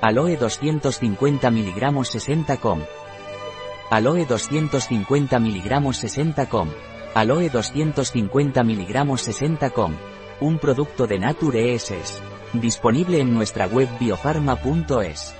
Aloe 250 mg 60 com. Aloe 250 mg 60 com. Aloe 250 mg 60 com. Un producto de Nature ESS. Disponible en nuestra web biofarma.es.